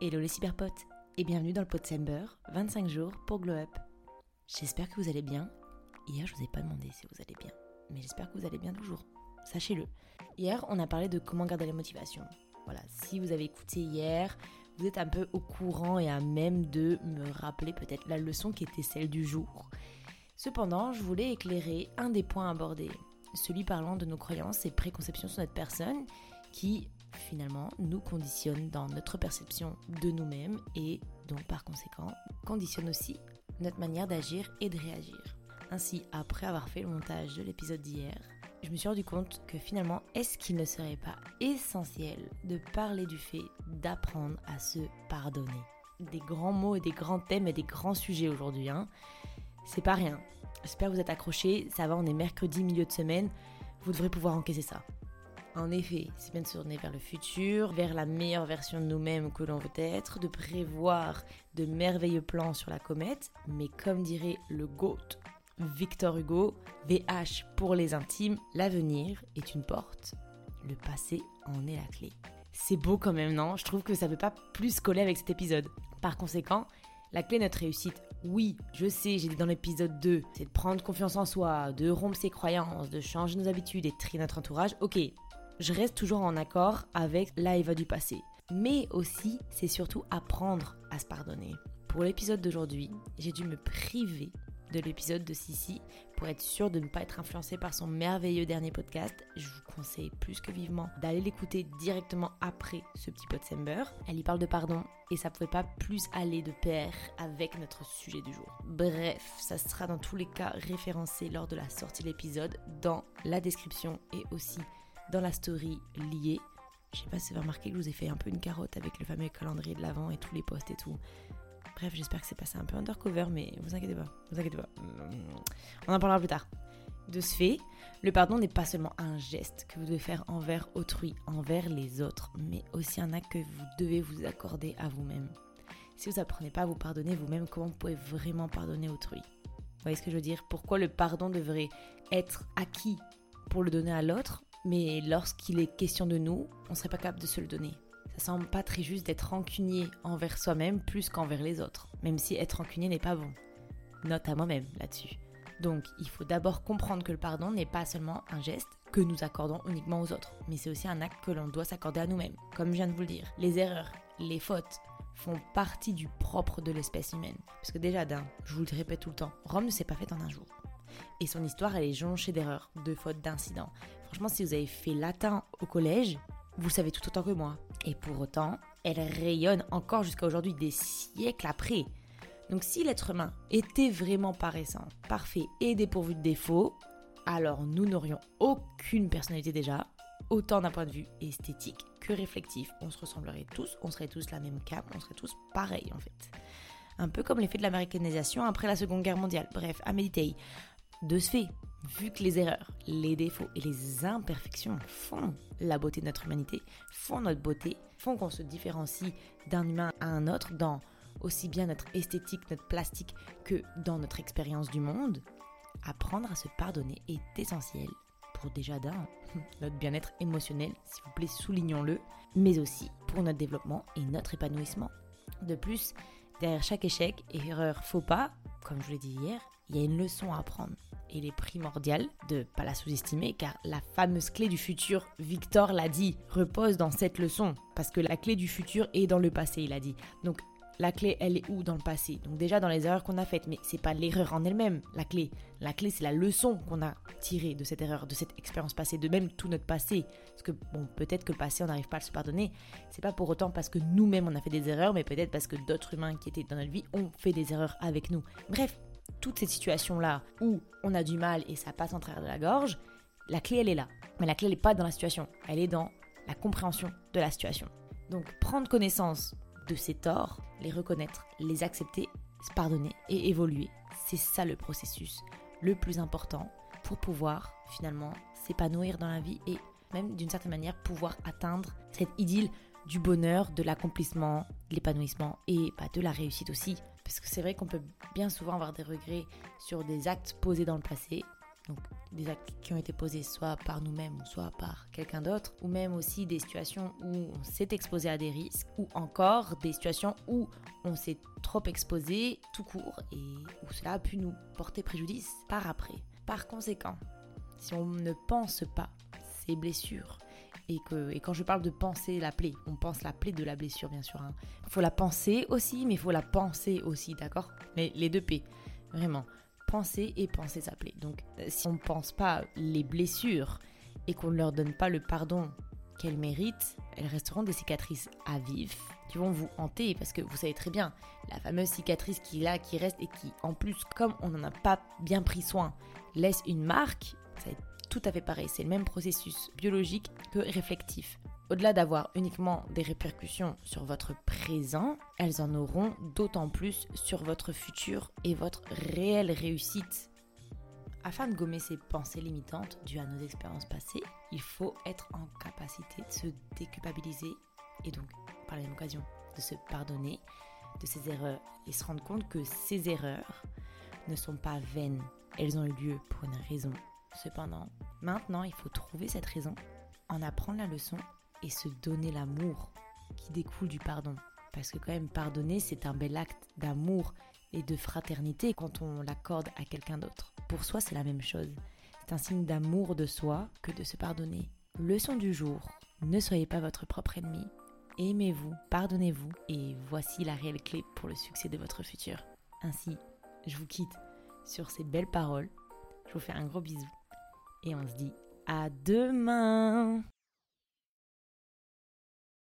Hello les cyberpotes et bienvenue dans le Potsember, 25 jours pour Glow Up. J'espère que vous allez bien. Hier, je vous ai pas demandé si vous allez bien, mais j'espère que vous allez bien toujours. Sachez-le. Hier, on a parlé de comment garder la motivation. Voilà, si vous avez écouté hier, vous êtes un peu au courant et à même de me rappeler peut-être la leçon qui était celle du jour. Cependant, je voulais éclairer un des points abordés, celui parlant de nos croyances et préconceptions sur notre personne qui finalement nous conditionne dans notre perception de nous-mêmes et donc par conséquent conditionne aussi notre manière d'agir et de réagir. Ainsi, après avoir fait le montage de l'épisode d'hier, je me suis rendu compte que finalement, est-ce qu'il ne serait pas essentiel de parler du fait d'apprendre à se pardonner? Des grands mots et des grands thèmes et des grands sujets aujourd'hui, hein. C'est pas rien. J'espère que vous êtes accrochés, ça va, on est mercredi, milieu de semaine, vous devrez pouvoir encaisser ça. En effet, c'est bien de se tourner vers le futur, vers la meilleure version de nous-mêmes que l'on veut être, de prévoir de merveilleux plans sur la comète, mais comme dirait le GOAT Victor Hugo, VH pour les intimes, l'avenir est une porte, le passé en est la clé. C'est beau quand même, non? Je trouve que ça ne peut pas plus coller avec cet épisode. Par conséquent, la clé de notre réussite, oui, je sais, j'ai dit dans l'épisode 2, c'est de prendre confiance en soi, de rompre ses croyances, de changer nos habitudes et de trier notre entourage. Ok, je reste toujours en accord avec la Eva du passé. Mais aussi, c'est surtout apprendre à se pardonner. Pour l'épisode d'aujourd'hui, j'ai dû me priver de l'épisode de Sissi pour être sûr de ne pas être influencé par son merveilleux dernier podcast. Je vous conseille plus que vivement d'aller l'écouter directement après ce petit pot Sember. Elle y parle de pardon et ça pouvait pas plus aller de pair avec notre sujet du jour. Bref, ça sera dans tous les cas référencé lors de la sortie de l'épisode dans la description et aussi dans la story liée. Je sais pas si vous avez remarqué que je vous ai fait un peu une carotte avec le fameux calendrier de l'avant et tous les posts et tout. Bref, j'espère que c'est passé un peu undercover, mais vous inquiétez pas, vous inquiétez pas. On en parlera plus tard. De ce fait, le pardon n'est pas seulement un geste que vous devez faire envers autrui, envers les autres, mais aussi un acte que vous devez vous accorder à vous-même. Si vous apprenez pas à vous pardonner vous-même, comment vous pouvez vraiment pardonner autrui? Vous voyez ce que je veux dire? Pourquoi le pardon devrait être acquis pour le donner à l'autre? Mais lorsqu'il est question de nous, on ne serait pas capable de se le donner. Ça semble pas très juste d'être rancunier envers soi-même plus qu'envers les autres, même si être rancunier n'est pas bon. Note à moi-même là-dessus. Donc, il faut d'abord comprendre que le pardon n'est pas seulement un geste que nous accordons uniquement aux autres, mais c'est aussi un acte que l'on doit s'accorder à nous-mêmes. Comme je viens de vous le dire, les erreurs, les fautes font partie du propre de l'espèce humaine. Parce que déjà d'un, je vous le répète tout le temps, Rome ne s'est pas faite en un jour. Et son histoire, elle est jonchée d'erreurs, de fautes, d'incidents. Franchement, si vous avez fait latin au collège, vous savez tout autant que moi. Et pour autant, elle rayonne encore jusqu'à aujourd'hui, des siècles après. Donc si l'être humain était vraiment paraissant, parfait et dépourvu de défauts, alors nous n'aurions aucune personnalité déjà, autant d'un point de vue esthétique que réflectif. On se ressemblerait tous, on serait tous la même cape, on serait tous pareils en fait. Un peu comme l'effet de l'américanisation après la Seconde Guerre mondiale. Bref, à méditer. De ce fait, vu que les erreurs, les défauts et les imperfections font la beauté de notre humanité, font notre beauté, font qu'on se différencie d'un humain à un autre dans aussi bien notre esthétique, notre plastique que dans notre expérience du monde, apprendre à se pardonner est essentiel pour déjà d'un, notre bien-être émotionnel, s'il vous plaît, soulignons-le, mais aussi pour notre développement et notre épanouissement. De plus, derrière chaque échec et erreur faux pas, comme je l'ai dit hier, il y a une leçon à apprendre il est primordial de pas la sous-estimer car la fameuse clé du futur, Victor l'a dit, repose dans cette leçon parce que la clé du futur est dans le passé, il a dit. Donc la clé, elle est où dans le passé? Donc déjà dans les erreurs qu'on a faites, mais c'est pas l'erreur en elle-même, la clé. La clé, c'est la leçon qu'on a tirée de cette erreur, de cette expérience passée, de même tout notre passé. Parce que bon, peut-être que le passé, on n'arrive pas à se pardonner. C'est pas pour autant parce que nous-mêmes on a fait des erreurs, mais peut-être parce que d'autres humains qui étaient dans notre vie ont fait des erreurs avec nous. Bref, toutes ces situations-là où on a du mal et ça passe en travers de la gorge, la clé, elle est là. Mais la clé, elle n'est pas dans la situation, elle est dans la compréhension de la situation. Donc prendre connaissance de ces torts, les reconnaître, les accepter, se pardonner et évoluer, c'est ça le processus le plus important pour pouvoir finalement s'épanouir dans la vie et même d'une certaine manière pouvoir atteindre cette idylle du bonheur, de l'accomplissement, de l'épanouissement et bah, de la réussite aussi. Parce que c'est vrai qu'on peut bien souvent avoir des regrets sur des actes posés dans le passé, donc des actes qui ont été posés soit par nous-mêmes ou soit par quelqu'un d'autre, ou même aussi des situations où on s'est exposé à des risques, ou encore des situations où on s'est trop exposé tout court. Et où cela a pu nous porter préjudice par après. Par conséquent, si on ne pense pas ces blessures, et, que, et quand je parle de penser la plaie, on pense la plaie de la blessure bien sûr. Il hein. faut la penser aussi, mais il faut la penser aussi, d'accord? Les, les deux P, vraiment penser et penser s'appeler. Donc euh, si on ne pense pas les blessures et qu'on ne leur donne pas le pardon qu'elles méritent, elles resteront des cicatrices à vif qui vont vous hanter parce que vous savez très bien, la fameuse cicatrice qui est là, qui reste et qui en plus, comme on n'en a pas bien pris soin, laisse une marque, ça tout à fait pareil, c'est le même processus biologique que réflectif. Au-delà d'avoir uniquement des répercussions sur votre présent, elles en auront d'autant plus sur votre futur et votre réelle réussite. Afin de gommer ces pensées limitantes dues à nos expériences passées, il faut être en capacité de se déculpabiliser et donc, par la même occasion, de se pardonner de ses erreurs et se rendre compte que ces erreurs ne sont pas vaines. Elles ont eu lieu pour une raison. Cependant, maintenant, il faut trouver cette raison, en apprendre la leçon et se donner l'amour qui découle du pardon. Parce que quand même, pardonner, c'est un bel acte d'amour et de fraternité quand on l'accorde à quelqu'un d'autre. Pour soi, c'est la même chose. C'est un signe d'amour de soi que de se pardonner. Leçon du jour, ne soyez pas votre propre ennemi. Aimez-vous, pardonnez-vous et voici la réelle clé pour le succès de votre futur. Ainsi, je vous quitte sur ces belles paroles. Je vous fais un gros bisou et on se dit à demain